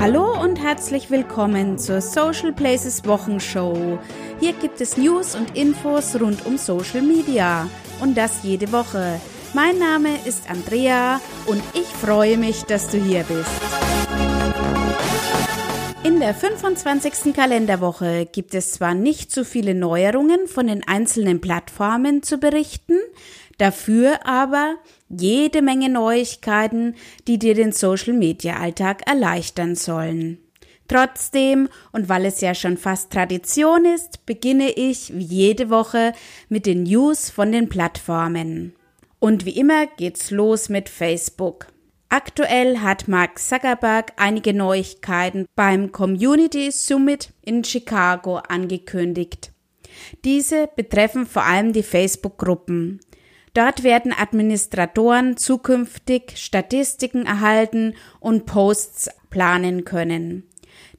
Hallo und herzlich willkommen zur Social Places Wochenshow. Hier gibt es News und Infos rund um Social Media und das jede Woche. Mein Name ist Andrea und ich freue mich, dass du hier bist. In der 25. Kalenderwoche gibt es zwar nicht so viele Neuerungen von den einzelnen Plattformen zu berichten, dafür aber jede Menge Neuigkeiten, die dir den Social-Media-Alltag erleichtern sollen. Trotzdem, und weil es ja schon fast Tradition ist, beginne ich wie jede Woche mit den News von den Plattformen. Und wie immer geht's los mit Facebook. Aktuell hat Mark Zuckerberg einige Neuigkeiten beim Community Summit in Chicago angekündigt. Diese betreffen vor allem die Facebook-Gruppen. Dort werden Administratoren zukünftig Statistiken erhalten und Posts planen können.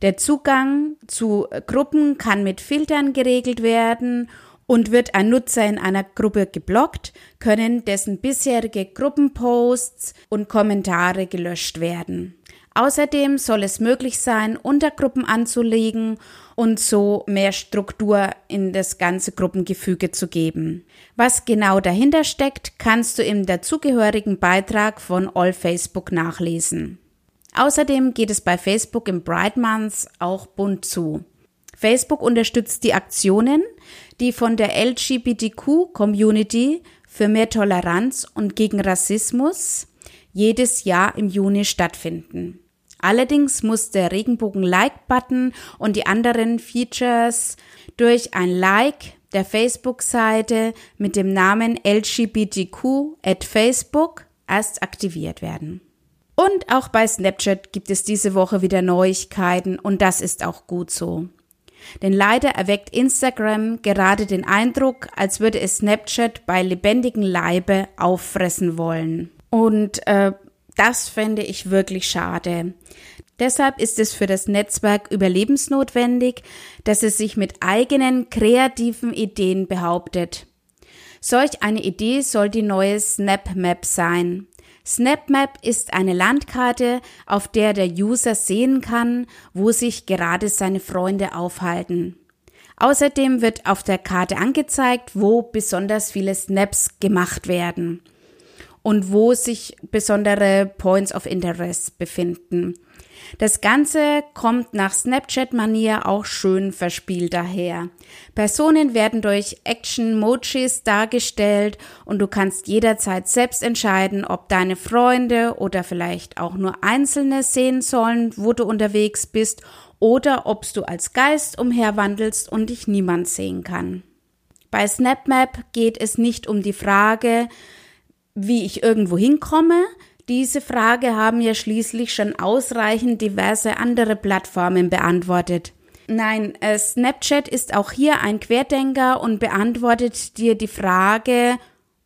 Der Zugang zu Gruppen kann mit Filtern geregelt werden und wird ein Nutzer in einer Gruppe geblockt, können dessen bisherige Gruppenposts und Kommentare gelöscht werden. Außerdem soll es möglich sein, Untergruppen anzulegen und so mehr Struktur in das ganze Gruppengefüge zu geben. Was genau dahinter steckt, kannst du im dazugehörigen Beitrag von All Facebook nachlesen. Außerdem geht es bei Facebook im Bright Month auch bunt zu. Facebook unterstützt die Aktionen, die von der LGBTQ-Community für mehr Toleranz und gegen Rassismus jedes Jahr im Juni stattfinden. Allerdings muss der Regenbogen-Like-Button und die anderen Features durch ein Like der Facebook-Seite mit dem Namen LGBTQ at Facebook erst aktiviert werden. Und auch bei Snapchat gibt es diese Woche wieder Neuigkeiten und das ist auch gut so. Denn leider erweckt Instagram gerade den Eindruck, als würde es Snapchat bei lebendigem Leibe auffressen wollen. Und äh, das fände ich wirklich schade. Deshalb ist es für das Netzwerk überlebensnotwendig, dass es sich mit eigenen kreativen Ideen behauptet. Solch eine Idee soll die neue SnapMap sein. SnapMap ist eine Landkarte, auf der der User sehen kann, wo sich gerade seine Freunde aufhalten. Außerdem wird auf der Karte angezeigt, wo besonders viele Snaps gemacht werden und wo sich besondere Points of Interest befinden. Das Ganze kommt nach Snapchat-Manier auch schön verspielt daher. Personen werden durch Action-Mojis dargestellt und du kannst jederzeit selbst entscheiden, ob deine Freunde oder vielleicht auch nur Einzelne sehen sollen, wo du unterwegs bist oder ob du als Geist umherwandelst und dich niemand sehen kann. Bei SnapMap geht es nicht um die Frage, wie ich irgendwo hinkomme, diese Frage haben ja schließlich schon ausreichend diverse andere Plattformen beantwortet. Nein, äh, Snapchat ist auch hier ein Querdenker und beantwortet dir die Frage,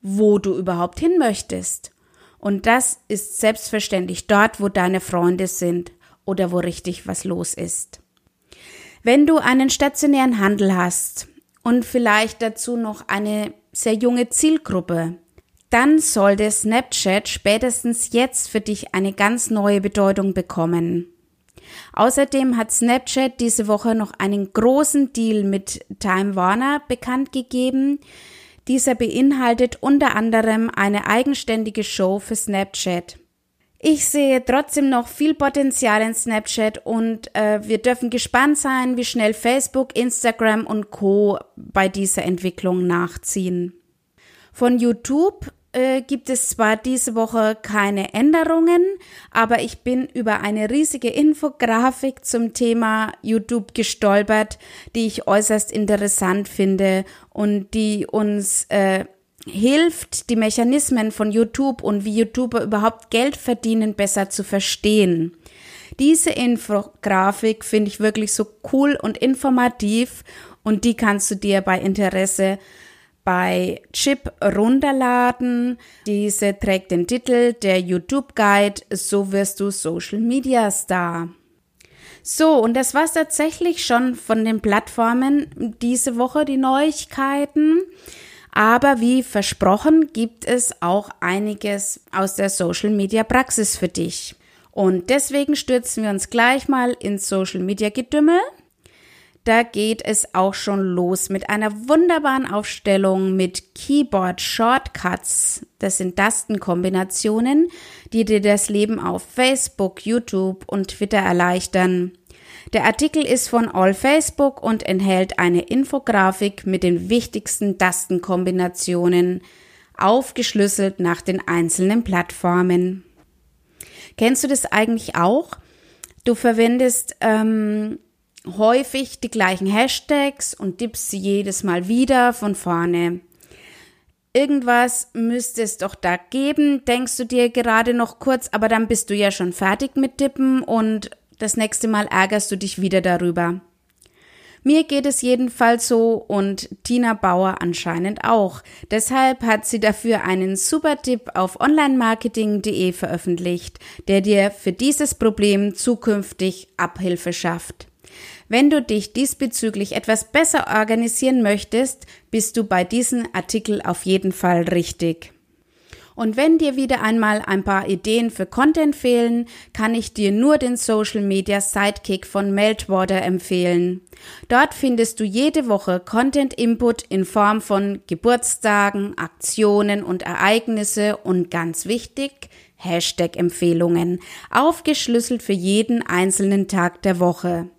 wo du überhaupt hin möchtest. Und das ist selbstverständlich dort, wo deine Freunde sind oder wo richtig was los ist. Wenn du einen stationären Handel hast und vielleicht dazu noch eine sehr junge Zielgruppe, dann sollte Snapchat spätestens jetzt für dich eine ganz neue Bedeutung bekommen. Außerdem hat Snapchat diese Woche noch einen großen Deal mit Time Warner bekannt gegeben. Dieser beinhaltet unter anderem eine eigenständige Show für Snapchat. Ich sehe trotzdem noch viel Potenzial in Snapchat und äh, wir dürfen gespannt sein, wie schnell Facebook, Instagram und Co bei dieser Entwicklung nachziehen. Von YouTube äh, gibt es zwar diese Woche keine Änderungen, aber ich bin über eine riesige Infografik zum Thema YouTube gestolpert, die ich äußerst interessant finde und die uns äh, hilft, die Mechanismen von YouTube und wie YouTuber überhaupt Geld verdienen besser zu verstehen. Diese Infografik finde ich wirklich so cool und informativ und die kannst du dir bei Interesse bei Chip runterladen. Diese trägt den Titel der YouTube Guide So wirst du Social Media Star. So, und das war's tatsächlich schon von den Plattformen diese Woche, die Neuigkeiten. Aber wie versprochen gibt es auch einiges aus der Social Media Praxis für dich. Und deswegen stürzen wir uns gleich mal ins Social Media Gedümmel. Da geht es auch schon los mit einer wunderbaren Aufstellung mit Keyboard Shortcuts. Das sind Tastenkombinationen, die dir das Leben auf Facebook, YouTube und Twitter erleichtern. Der Artikel ist von All Facebook und enthält eine Infografik mit den wichtigsten Tastenkombinationen, aufgeschlüsselt nach den einzelnen Plattformen. Kennst du das eigentlich auch? Du verwendest ähm, häufig die gleichen Hashtags und tippst sie jedes Mal wieder von vorne. Irgendwas müsste es doch da geben, denkst du dir gerade noch kurz, aber dann bist du ja schon fertig mit Tippen und das nächste Mal ärgerst du dich wieder darüber. Mir geht es jedenfalls so und Tina Bauer anscheinend auch. Deshalb hat sie dafür einen super Tipp auf onlinemarketing.de veröffentlicht, der dir für dieses Problem zukünftig Abhilfe schafft. Wenn du dich diesbezüglich etwas besser organisieren möchtest, bist du bei diesem Artikel auf jeden Fall richtig. Und wenn dir wieder einmal ein paar Ideen für Content fehlen, kann ich dir nur den Social Media Sidekick von Meltwater empfehlen. Dort findest du jede Woche Content Input in Form von Geburtstagen, Aktionen und Ereignisse und ganz wichtig, Hashtag Empfehlungen, aufgeschlüsselt für jeden einzelnen Tag der Woche.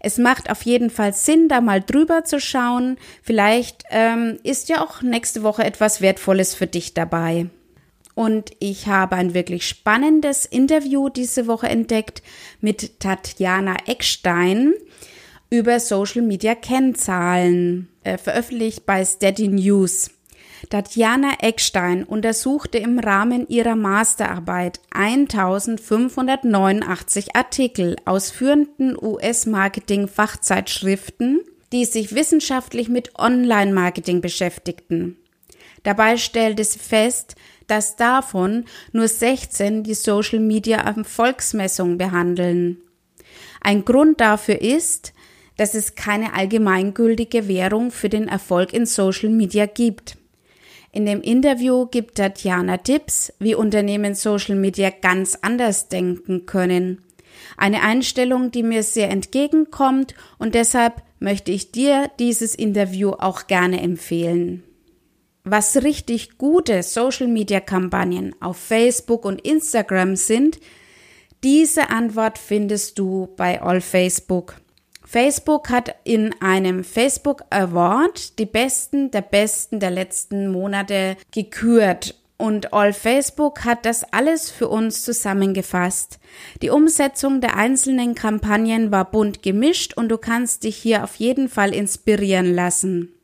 Es macht auf jeden Fall Sinn, da mal drüber zu schauen. Vielleicht ähm, ist ja auch nächste Woche etwas Wertvolles für dich dabei. Und ich habe ein wirklich spannendes Interview diese Woche entdeckt mit Tatjana Eckstein über Social Media Kennzahlen, äh, veröffentlicht bei Steady News. Tatjana Eckstein untersuchte im Rahmen ihrer Masterarbeit 1589 Artikel aus führenden US-Marketing-Fachzeitschriften, die sich wissenschaftlich mit Online-Marketing beschäftigten. Dabei stellte sie fest, dass davon nur 16 die Social Media Volksmessung behandeln. Ein Grund dafür ist, dass es keine allgemeingültige Währung für den Erfolg in Social Media gibt. In dem Interview gibt Tatjana Tipps, wie Unternehmen Social Media ganz anders denken können. Eine Einstellung, die mir sehr entgegenkommt und deshalb möchte ich dir dieses Interview auch gerne empfehlen. Was richtig gute Social-Media-Kampagnen auf Facebook und Instagram sind, diese Antwort findest du bei All Facebook. Facebook hat in einem Facebook Award die besten der besten der letzten Monate gekürt und All Facebook hat das alles für uns zusammengefasst. Die Umsetzung der einzelnen Kampagnen war bunt gemischt und du kannst dich hier auf jeden Fall inspirieren lassen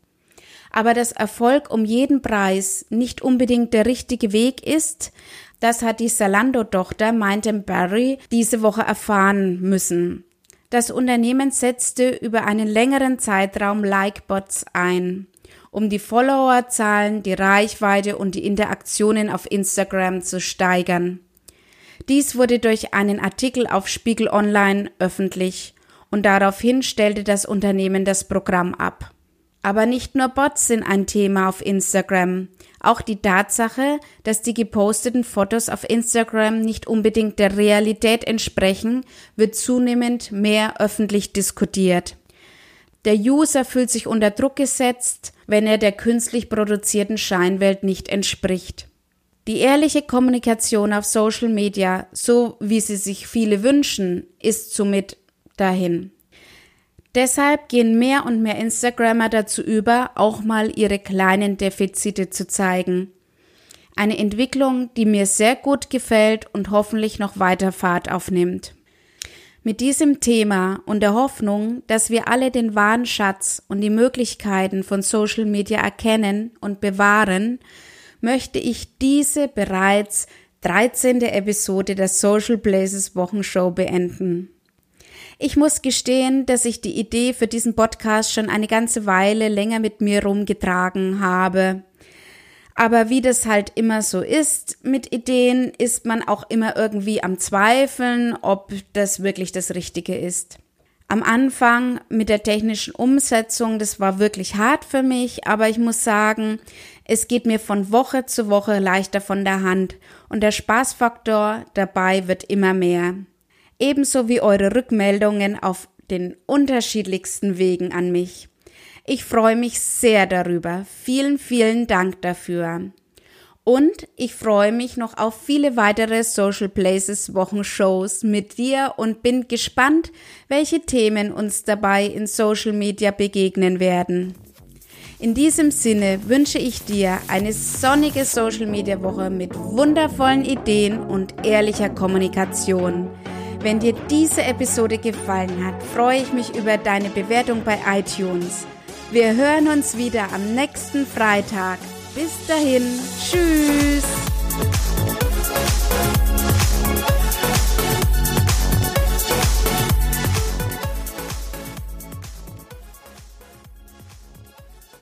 aber dass Erfolg um jeden Preis nicht unbedingt der richtige Weg ist, das hat die Salando-Tochter Mindem Barry diese Woche erfahren müssen. Das Unternehmen setzte über einen längeren Zeitraum Likebots ein, um die Followerzahlen, die Reichweite und die Interaktionen auf Instagram zu steigern. Dies wurde durch einen Artikel auf Spiegel Online öffentlich und daraufhin stellte das Unternehmen das Programm ab. Aber nicht nur Bots sind ein Thema auf Instagram. Auch die Tatsache, dass die geposteten Fotos auf Instagram nicht unbedingt der Realität entsprechen, wird zunehmend mehr öffentlich diskutiert. Der User fühlt sich unter Druck gesetzt, wenn er der künstlich produzierten Scheinwelt nicht entspricht. Die ehrliche Kommunikation auf Social Media, so wie sie sich viele wünschen, ist somit dahin. Deshalb gehen mehr und mehr Instagrammer dazu über, auch mal ihre kleinen Defizite zu zeigen. Eine Entwicklung, die mir sehr gut gefällt und hoffentlich noch weiter Fahrt aufnimmt. Mit diesem Thema und der Hoffnung, dass wir alle den wahren Schatz und die Möglichkeiten von Social Media erkennen und bewahren, möchte ich diese bereits 13. Episode der Social Places Wochenshow beenden. Ich muss gestehen, dass ich die Idee für diesen Podcast schon eine ganze Weile länger mit mir rumgetragen habe. Aber wie das halt immer so ist mit Ideen, ist man auch immer irgendwie am Zweifeln, ob das wirklich das Richtige ist. Am Anfang mit der technischen Umsetzung, das war wirklich hart für mich, aber ich muss sagen, Es geht mir von Woche zu Woche leichter von der Hand und der Spaßfaktor dabei wird immer mehr. Ebenso wie eure Rückmeldungen auf den unterschiedlichsten Wegen an mich. Ich freue mich sehr darüber. Vielen, vielen Dank dafür. Und ich freue mich noch auf viele weitere Social Places Wochenshows mit dir und bin gespannt, welche Themen uns dabei in Social Media begegnen werden. In diesem Sinne wünsche ich dir eine sonnige Social Media Woche mit wundervollen Ideen und ehrlicher Kommunikation. Wenn dir diese Episode gefallen hat, freue ich mich über deine Bewertung bei iTunes. Wir hören uns wieder am nächsten Freitag. Bis dahin, tschüss.